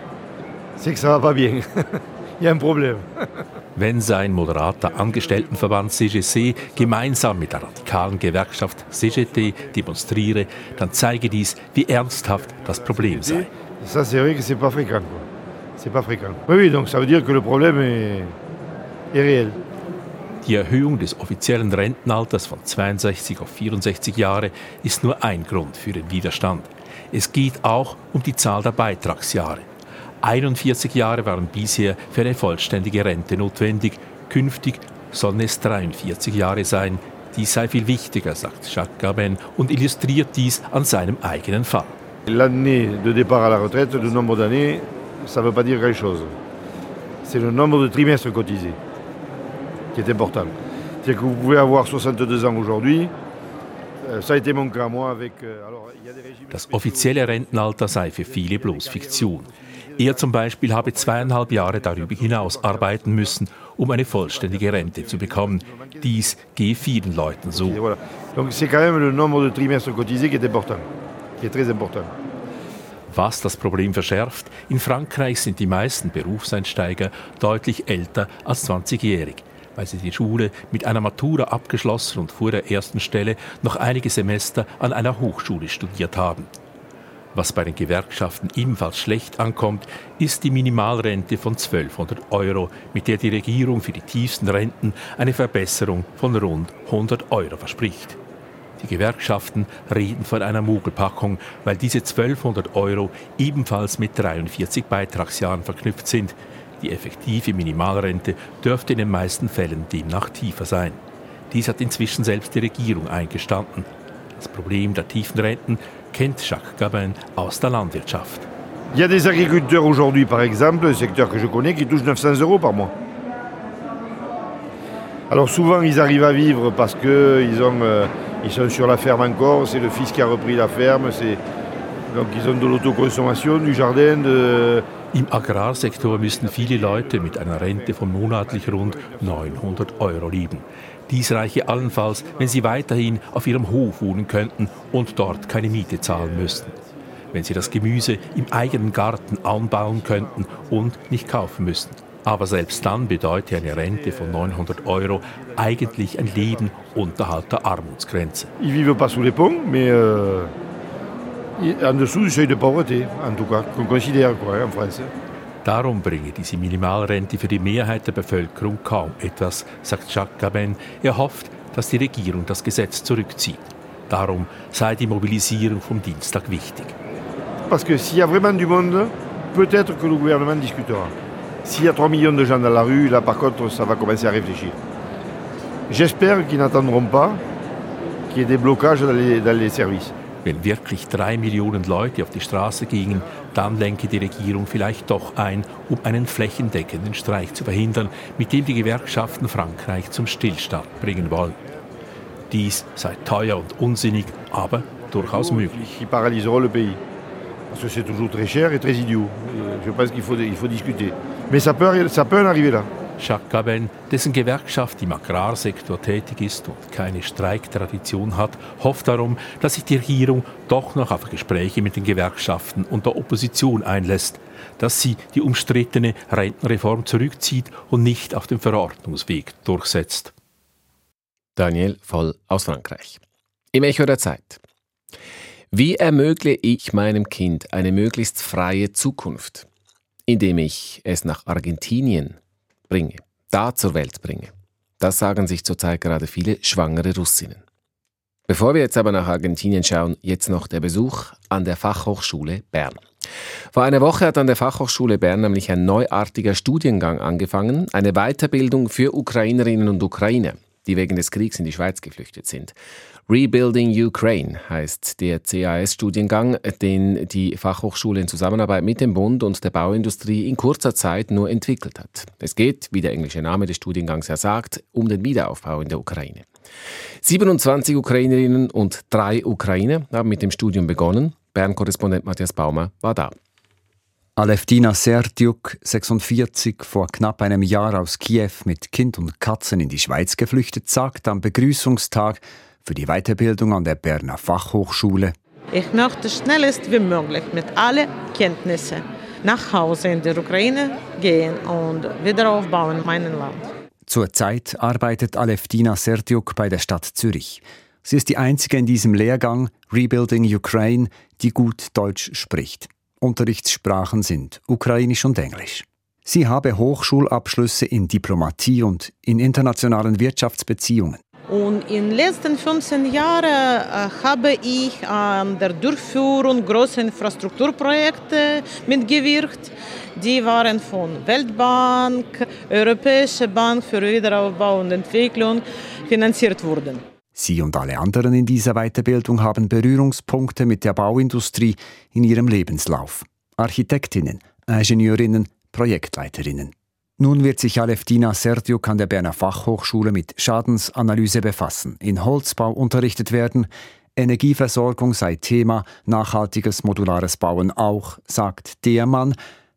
c'est que ça va pas bien. Il y a un problème. Wenn sein moderater Angestelltenverband CGC gemeinsam mit der radikalen Gewerkschaft CGT demonstriere, dann zeige dies, wie ernsthaft das Problem sei. Ça, c'est vrai que c'est pas fréquent. C'est pas fréquent. Oui, oui, donc ça veut dire que le problème est, est réel. Die Erhöhung des offiziellen Rentenalters von 62 auf 64 Jahre ist nur ein Grund für den Widerstand. Es geht auch um die Zahl der Beitragsjahre. 41 Jahre waren bisher für eine vollständige Rente notwendig. Künftig sollen es 43 Jahre sein. Dies sei viel wichtiger, sagt Jacques Gabin und illustriert dies an seinem eigenen Fall. L'année de départ à la retraite, le nombre d'années, ça ne veut pas dire grand-chose. C'est le nombre de trimestres cotisés qui est important. C'est-à-dire que vous pouvez avoir 62 ans aujourd'hui, euh, euh, Das offizielle Rentenalter sei für viele bloß Fiktion. Er zum Beispiel habe zweieinhalb Jahre darüber hinaus arbeiten müssen, um eine vollständige Rente zu bekommen. Dies gehe vielen Leuten so. Was das Problem verschärft, in Frankreich sind die meisten Berufseinsteiger deutlich älter als 20-jährig, weil sie die Schule mit einer Matura abgeschlossen und vor der ersten Stelle noch einige Semester an einer Hochschule studiert haben. Was bei den Gewerkschaften ebenfalls schlecht ankommt, ist die Minimalrente von 1200 Euro, mit der die Regierung für die tiefsten Renten eine Verbesserung von rund 100 Euro verspricht. Die Gewerkschaften reden von einer Mogelpackung, weil diese 1200 Euro ebenfalls mit 43 Beitragsjahren verknüpft sind. Die effektive Minimalrente dürfte in den meisten Fällen demnach tiefer sein. Dies hat inzwischen selbst die Regierung eingestanden. Das Problem der tiefen Renten kennt Jacques Gabin aus der Landwirtschaft. Il y a des agriculteurs aujourd'hui, par exemple, le secteur que je connais, qui touchent 900 euros par mois. Alors souvent, ils arrivent à vivre parce qu'ils euh, ils sont sur la ferme encore, c'est le fils qui a repris la ferme, donc ils ont de l'autoconsommation, du jardin, de, Im Agrarsektor müssen viele Leute mit einer Rente von monatlich rund 900 Euro leben. Dies reiche allenfalls, wenn sie weiterhin auf ihrem Hof wohnen könnten und dort keine Miete zahlen müssten. Wenn sie das Gemüse im eigenen Garten anbauen könnten und nicht kaufen müssten. Aber selbst dann bedeutet eine Rente von 900 Euro eigentlich ein Leben unterhalb der Armutsgrenze. Ich vive pas sous les ponts, mais euh, en dessous du seuil de pauvreté, en tout cas, qu'on considère quoi, en France. Darum bringe diese Minimalrente für die Mehrheit der Bevölkerung kaum etwas, sagt Jacques Gabin. Er hofft, dass die Regierung das Gesetz zurückzieht. Darum sei die Mobilisierung vom Dienstag wichtig. Parce que s'il y a vraiment du monde, peut-être que le gouvernement discutera. S'il y a 3 millions de gens dans la rue, là par contre, ça va commencer à réfléchir. J'espère qu'ils n'attendront pas qu'il y ait des blocages dans les, dans les services. Wenn wirklich drei Millionen Leute auf die Straße gingen, dann lenke die Regierung vielleicht doch ein, um einen flächendeckenden Streik zu verhindern, mit dem die Gewerkschaften Frankreich zum Stillstand bringen wollen. Dies sei teuer und unsinnig, aber durchaus möglich. Parce que c'est toujours très cher et très idiot. Je pense qu'il faut, il faut discuter. Mais ça peut, ça peut en arriver là. Jacques Gabin, dessen Gewerkschaft im Agrarsektor tätig ist und keine Streiktradition hat, hofft darum, dass sich die Regierung doch noch auf Gespräche mit den Gewerkschaften und der Opposition einlässt, dass sie die umstrittene Rentenreform zurückzieht und nicht auf dem Verordnungsweg durchsetzt. Daniel Voll aus Frankreich. Im Echo der Zeit. Wie ermögle ich meinem Kind eine möglichst freie Zukunft? Indem ich es nach Argentinien bringe, da zur Welt bringe. Das sagen sich zurzeit gerade viele schwangere Russinnen. Bevor wir jetzt aber nach Argentinien schauen, jetzt noch der Besuch an der Fachhochschule Bern. Vor einer Woche hat an der Fachhochschule Bern nämlich ein neuartiger Studiengang angefangen, eine Weiterbildung für Ukrainerinnen und Ukrainer, die wegen des Kriegs in die Schweiz geflüchtet sind. Rebuilding Ukraine heißt der CAS-Studiengang, den die Fachhochschule in Zusammenarbeit mit dem Bund und der Bauindustrie in kurzer Zeit nur entwickelt hat. Es geht, wie der englische Name des Studiengangs ja sagt, um den Wiederaufbau in der Ukraine. 27 Ukrainerinnen und drei Ukrainer haben mit dem Studium begonnen. Bern-Korrespondent Matthias Baumer war da. Aleftina Sertjuk, 46, vor knapp einem Jahr aus Kiew mit Kind und Katzen in die Schweiz geflüchtet, sagt am Begrüßungstag, für die Weiterbildung an der Berner Fachhochschule. Ich möchte schnellst wie möglich mit allen Kenntnissen nach Hause in der Ukraine gehen und wieder aufbauen meinen Land. Zurzeit arbeitet Aleftina Sertiuk bei der Stadt Zürich. Sie ist die einzige in diesem Lehrgang Rebuilding Ukraine, die gut Deutsch spricht. Unterrichtssprachen sind Ukrainisch und Englisch. Sie habe Hochschulabschlüsse in Diplomatie und in internationalen Wirtschaftsbeziehungen. Und in den letzten 15 Jahren äh, habe ich an der Durchführung großer Infrastrukturprojekte mitgewirkt. Die waren von Weltbank, Europäische Bank für Wiederaufbau und Entwicklung finanziert worden. Sie und alle anderen in dieser Weiterbildung haben Berührungspunkte mit der Bauindustrie in ihrem Lebenslauf. Architektinnen, Ingenieurinnen, Projektleiterinnen. Nun wird sich Aleftina Serdiuk an der Berner Fachhochschule mit Schadensanalyse befassen, in Holzbau unterrichtet werden, Energieversorgung sei Thema, nachhaltiges modulares Bauen auch, sagt der Mann,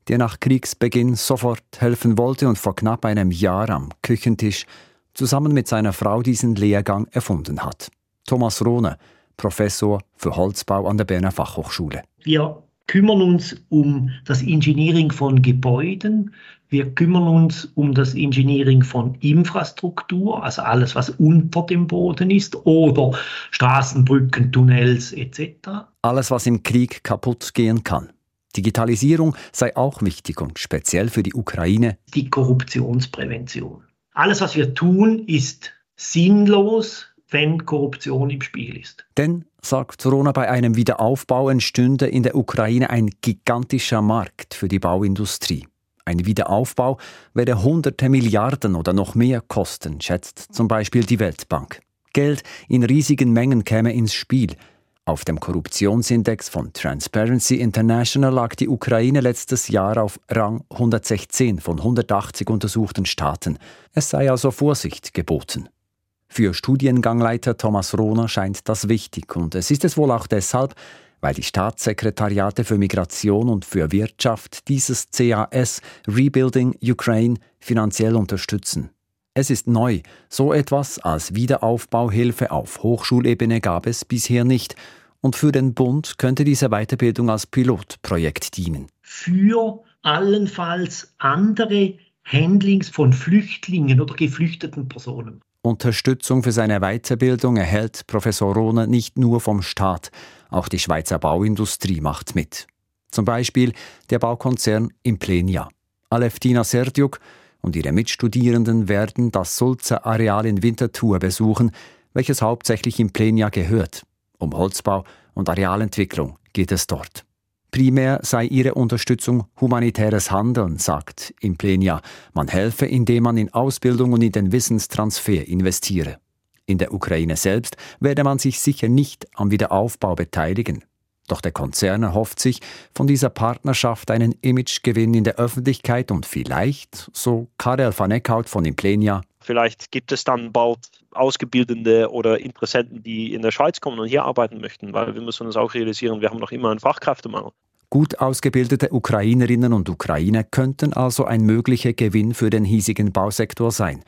der nach Kriegsbeginn sofort helfen wollte und vor knapp einem Jahr am Küchentisch zusammen mit seiner Frau diesen Lehrgang erfunden hat. Thomas Rohne, Professor für Holzbau an der Berner Fachhochschule. Wir kümmern uns um das Engineering von Gebäuden, wir kümmern uns um das Engineering von Infrastruktur, also alles, was unter dem Boden ist, oder Straßen, Brücken, Tunnels etc. Alles, was im Krieg kaputt gehen kann. Digitalisierung sei auch wichtig und speziell für die Ukraine. Die Korruptionsprävention. Alles, was wir tun, ist sinnlos, wenn Korruption im Spiel ist. Denn, sagt Rona, bei einem Wiederaufbau entstünde in der Ukraine ein gigantischer Markt für die Bauindustrie. Ein Wiederaufbau werde hunderte Milliarden oder noch mehr kosten, schätzt zum Beispiel die Weltbank. Geld in riesigen Mengen käme ins Spiel. Auf dem Korruptionsindex von Transparency International lag die Ukraine letztes Jahr auf Rang 116 von 180 untersuchten Staaten. Es sei also Vorsicht geboten. Für Studiengangleiter Thomas Rohner scheint das wichtig und es ist es wohl auch deshalb, weil die Staatssekretariate für Migration und für Wirtschaft dieses CAS Rebuilding Ukraine finanziell unterstützen. Es ist neu, so etwas als Wiederaufbauhilfe auf Hochschulebene gab es bisher nicht, und für den Bund könnte diese Weiterbildung als Pilotprojekt dienen. Für allenfalls andere Handlings von Flüchtlingen oder geflüchteten Personen. Unterstützung für seine Weiterbildung erhält Professor Rohner nicht nur vom Staat, auch die Schweizer Bauindustrie macht mit. Zum Beispiel der Baukonzern Implenia. Aleftina Serdiuk und ihre Mitstudierenden werden das Sulzer Areal in Winterthur besuchen, welches hauptsächlich Implenia gehört. Um Holzbau und Arealentwicklung geht es dort. Primär sei ihre Unterstützung humanitäres Handeln, sagt Implenia. Man helfe, indem man in Ausbildung und in den Wissenstransfer investiere. In der Ukraine selbst werde man sich sicher nicht am Wiederaufbau beteiligen. Doch der Konzern erhofft sich von dieser Partnerschaft einen Imagegewinn in der Öffentlichkeit und vielleicht, so Karel van Eckhout von Implenia, Vielleicht gibt es dann bald Ausgebildete oder Interessenten, die in der Schweiz kommen und hier arbeiten möchten, weil wir müssen uns auch realisieren, wir haben noch immer einen Fachkräftemangel. Gut ausgebildete Ukrainerinnen und Ukrainer könnten also ein möglicher Gewinn für den hiesigen Bausektor sein.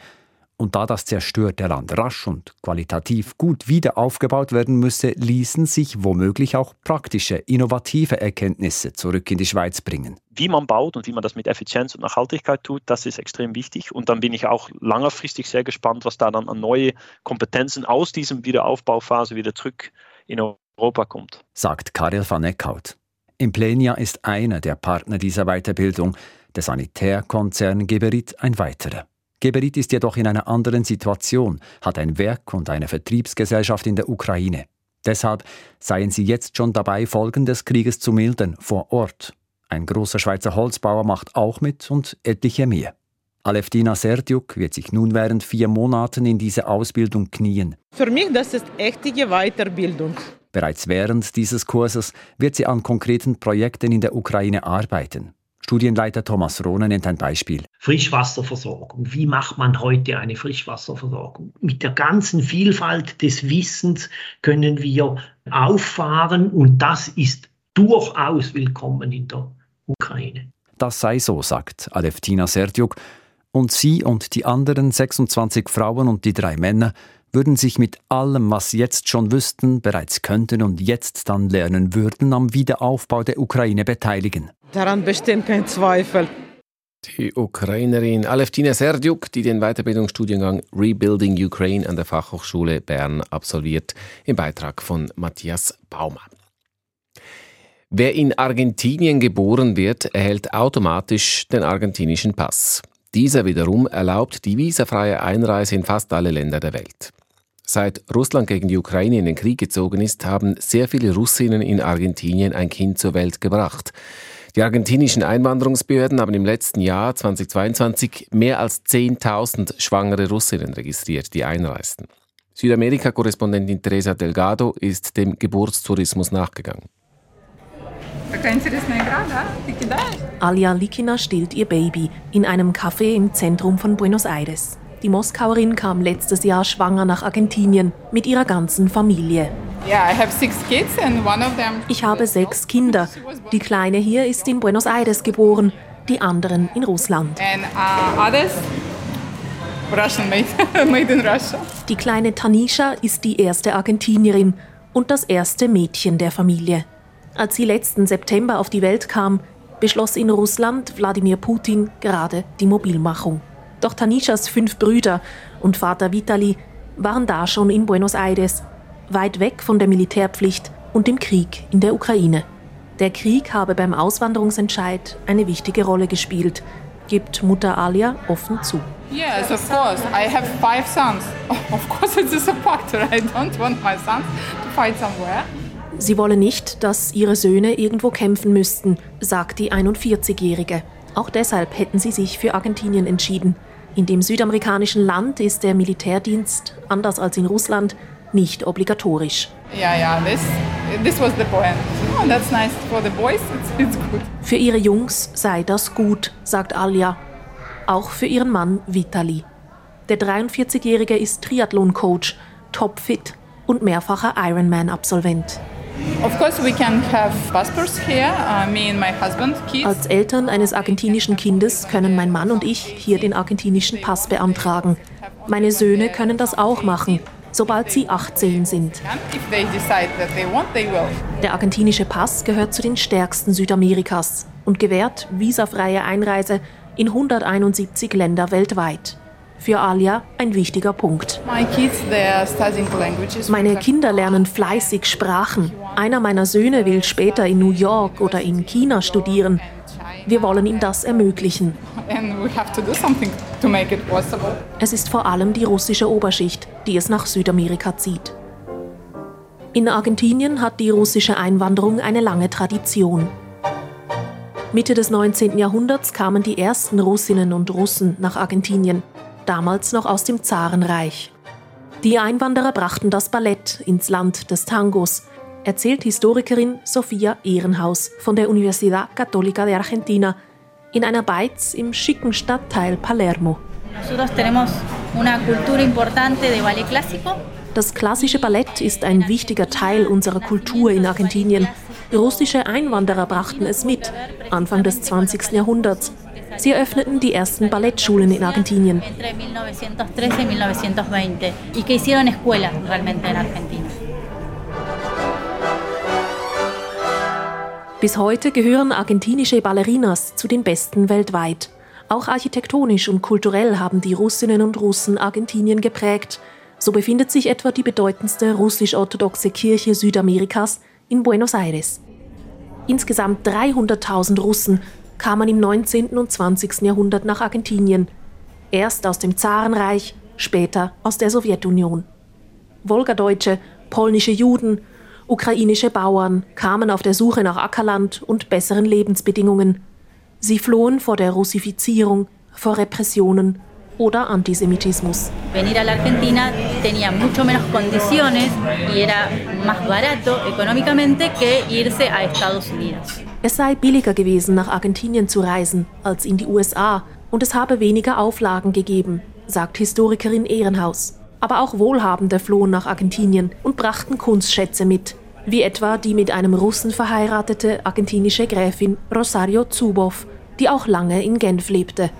Und da das zerstörte Land rasch und qualitativ gut wieder aufgebaut werden müsse, ließen sich womöglich auch praktische, innovative Erkenntnisse zurück in die Schweiz bringen. Wie man baut und wie man das mit Effizienz und Nachhaltigkeit tut, das ist extrem wichtig. Und dann bin ich auch langfristig sehr gespannt, was da dann an neue Kompetenzen aus diesem Wiederaufbauphase wieder zurück in Europa kommt. Sagt Karel van Eckhout. Implenia ist einer der Partner dieser Weiterbildung, der Sanitärkonzern Geberit ein weiterer. Geberit ist jedoch in einer anderen Situation, hat ein Werk und eine Vertriebsgesellschaft in der Ukraine. Deshalb seien sie jetzt schon dabei, Folgen des Krieges zu mildern, vor Ort. Ein großer Schweizer Holzbauer macht auch mit und etliche mehr. Aleftina Serdiuk wird sich nun während vier Monaten in diese Ausbildung knien. Für mich das ist echte Weiterbildung. Bereits während dieses Kurses wird sie an konkreten Projekten in der Ukraine arbeiten. Studienleiter Thomas Rohne nennt ein Beispiel. Frischwasserversorgung. Wie macht man heute eine Frischwasserversorgung? Mit der ganzen Vielfalt des Wissens können wir auffahren und das ist durchaus willkommen in der Ukraine. Das sei so, sagt Aleftina Serdiuk. Und sie und die anderen 26 Frauen und die drei Männer würden sich mit allem, was sie jetzt schon wüssten, bereits könnten und jetzt dann lernen würden, am Wiederaufbau der Ukraine beteiligen. Daran besteht kein Zweifel. Die Ukrainerin Aleftina Serdiuk, die den Weiterbildungsstudiengang Rebuilding Ukraine an der Fachhochschule Bern absolviert, im Beitrag von Matthias Baumann. Wer in Argentinien geboren wird, erhält automatisch den argentinischen Pass. Dieser wiederum erlaubt die visafreie Einreise in fast alle Länder der Welt. Seit Russland gegen die Ukraine in den Krieg gezogen ist, haben sehr viele Russinnen in Argentinien ein Kind zur Welt gebracht. Die argentinischen Einwanderungsbehörden haben im letzten Jahr 2022 mehr als 10.000 schwangere Russinnen registriert, die einreisten. Südamerika-Korrespondentin Teresa Delgado ist dem Geburtstourismus nachgegangen. Alia Likina stillt ihr Baby in einem Café im Zentrum von Buenos Aires. Die Moskauerin kam letztes Jahr schwanger nach Argentinien mit ihrer ganzen Familie. Ich habe sechs Kinder. Die Kleine hier ist in Buenos Aires geboren, die anderen in Russland. Die kleine Tanisha ist die erste Argentinierin und das erste Mädchen der Familie. Als sie letzten September auf die Welt kam, beschloss in Russland Wladimir Putin gerade die Mobilmachung. Doch Tanishas fünf Brüder und Vater Vitali waren da schon in Buenos Aires, weit weg von der Militärpflicht und dem Krieg in der Ukraine. Der Krieg habe beim Auswanderungsentscheid eine wichtige Rolle gespielt, gibt Mutter Alia offen zu. Yes, of course. I have five sons. Of course it is a factor. I don't want my sons to fight somewhere. Sie wolle nicht, dass ihre Söhne irgendwo kämpfen müssten, sagt die 41-Jährige. Auch deshalb hätten sie sich für Argentinien entschieden. In dem südamerikanischen Land ist der Militärdienst, anders als in Russland, nicht obligatorisch. Ja, ja, this, this was the point. Oh, that's nice for the boys. It's, it's good. Für ihre Jungs sei das gut, sagt Alia. Auch für ihren Mann Vitali. Der 43-Jährige ist Triathlon-Coach, topfit und mehrfacher Ironman-Absolvent. Als Eltern eines argentinischen Kindes können mein Mann und ich hier den argentinischen Pass beantragen. Meine Söhne können das auch machen, sobald sie 18 sind. Der argentinische Pass gehört zu den stärksten Südamerikas und gewährt visafreie Einreise in 171 Länder weltweit. Für Alia ein wichtiger Punkt. Meine Kinder lernen fleißig Sprachen. Einer meiner Söhne will später in New York oder in China studieren. Wir wollen ihm das ermöglichen. Es ist vor allem die russische Oberschicht, die es nach Südamerika zieht. In Argentinien hat die russische Einwanderung eine lange Tradition. Mitte des 19. Jahrhunderts kamen die ersten Russinnen und Russen nach Argentinien damals noch aus dem Zarenreich. Die Einwanderer brachten das Ballett ins Land des Tangos, erzählt Historikerin Sofia Ehrenhaus von der Universidad Católica de Argentina in einer Beiz im schicken Stadtteil Palermo. Das klassische Ballett ist ein wichtiger Teil unserer Kultur in Argentinien. Russische Einwanderer brachten es mit, Anfang des 20. Jahrhunderts. Sie eröffneten die ersten Ballettschulen in Argentinien. Bis heute gehören argentinische Ballerinas zu den besten weltweit. Auch architektonisch und kulturell haben die Russinnen und Russen Argentinien geprägt. So befindet sich etwa die bedeutendste russisch-orthodoxe Kirche Südamerikas in Buenos Aires. Insgesamt 300.000 Russen kamen im 19. und 20. Jahrhundert nach Argentinien. Erst aus dem Zarenreich, später aus der Sowjetunion. Wolgadeutsche, polnische Juden, ukrainische Bauern kamen auf der Suche nach Ackerland und besseren Lebensbedingungen. Sie flohen vor der Russifizierung, vor Repressionen oder Antisemitismus. Venir a la Argentina tenía mucho menos condiciones y era más barato económicamente que irse a Estados Unidos. Es sei billiger gewesen, nach Argentinien zu reisen, als in die USA, und es habe weniger Auflagen gegeben, sagt Historikerin Ehrenhaus. Aber auch Wohlhabende flohen nach Argentinien und brachten Kunstschätze mit, wie etwa die mit einem Russen verheiratete argentinische Gräfin Rosario Zuboff, die auch lange in Genf lebte.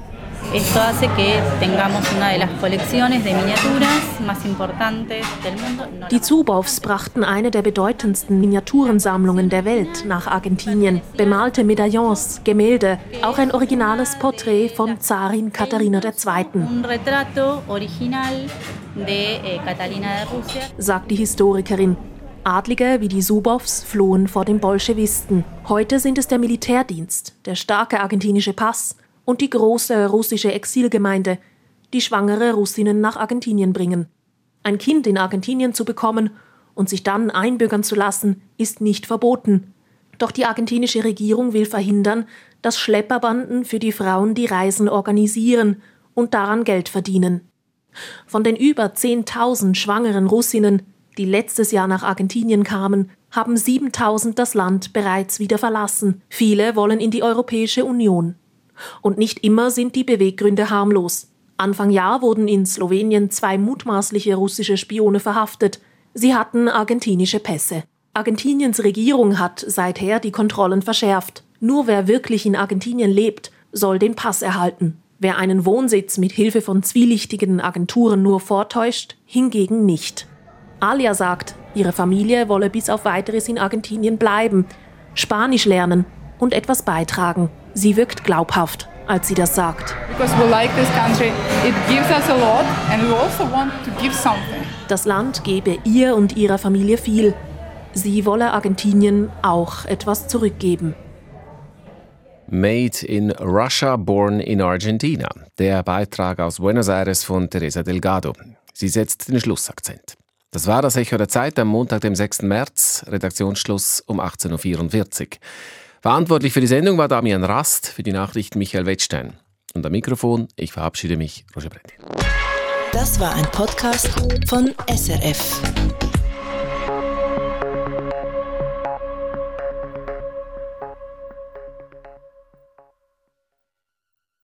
Esto hace que tengamos una de las colecciones de miniaturas más importantes del mundo. Die Zuboffs brachten eine der bedeutendsten Miniaturensammlungen der Welt nach Argentinien. Bemalte Medaillons, Gemälde, auch ein originales Porträt von Zarin Katharina II. Un retrato original de eh, Catalina de Rusia. sagt die Historikerin. Adlige wie die Subows flohen vor den Bolschewisten. Heute sind es der Militärdienst, der starke argentinische Pass und die große russische Exilgemeinde, die schwangere Russinnen nach Argentinien bringen. Ein Kind in Argentinien zu bekommen und sich dann einbürgern zu lassen, ist nicht verboten. Doch die argentinische Regierung will verhindern, dass Schlepperbanden für die Frauen die Reisen organisieren und daran Geld verdienen. Von den über 10.000 schwangeren Russinnen, die letztes Jahr nach Argentinien kamen, haben 7.000 das Land bereits wieder verlassen. Viele wollen in die Europäische Union. Und nicht immer sind die Beweggründe harmlos. Anfang Jahr wurden in Slowenien zwei mutmaßliche russische Spione verhaftet. Sie hatten argentinische Pässe. Argentiniens Regierung hat seither die Kontrollen verschärft. Nur wer wirklich in Argentinien lebt, soll den Pass erhalten. Wer einen Wohnsitz mit Hilfe von zwielichtigen Agenturen nur vortäuscht, hingegen nicht. Alia sagt, ihre Familie wolle bis auf weiteres in Argentinien bleiben. Spanisch lernen und etwas beitragen. Sie wirkt glaubhaft, als sie das sagt. Das Land gebe ihr und ihrer Familie viel. Sie wolle Argentinien auch etwas zurückgeben. Made in Russia, born in Argentina. Der Beitrag aus Buenos Aires von Teresa Delgado. Sie setzt den Schlussakzent. Das war das Echo der Zeit am Montag, dem 6. März, Redaktionsschluss um 18.44 Uhr. Verantwortlich für die Sendung war Damian Rast, für die Nachrichten Michael Wettstein. Und am Mikrofon, ich verabschiede mich, Roger Brendi. Das war ein Podcast von SRF.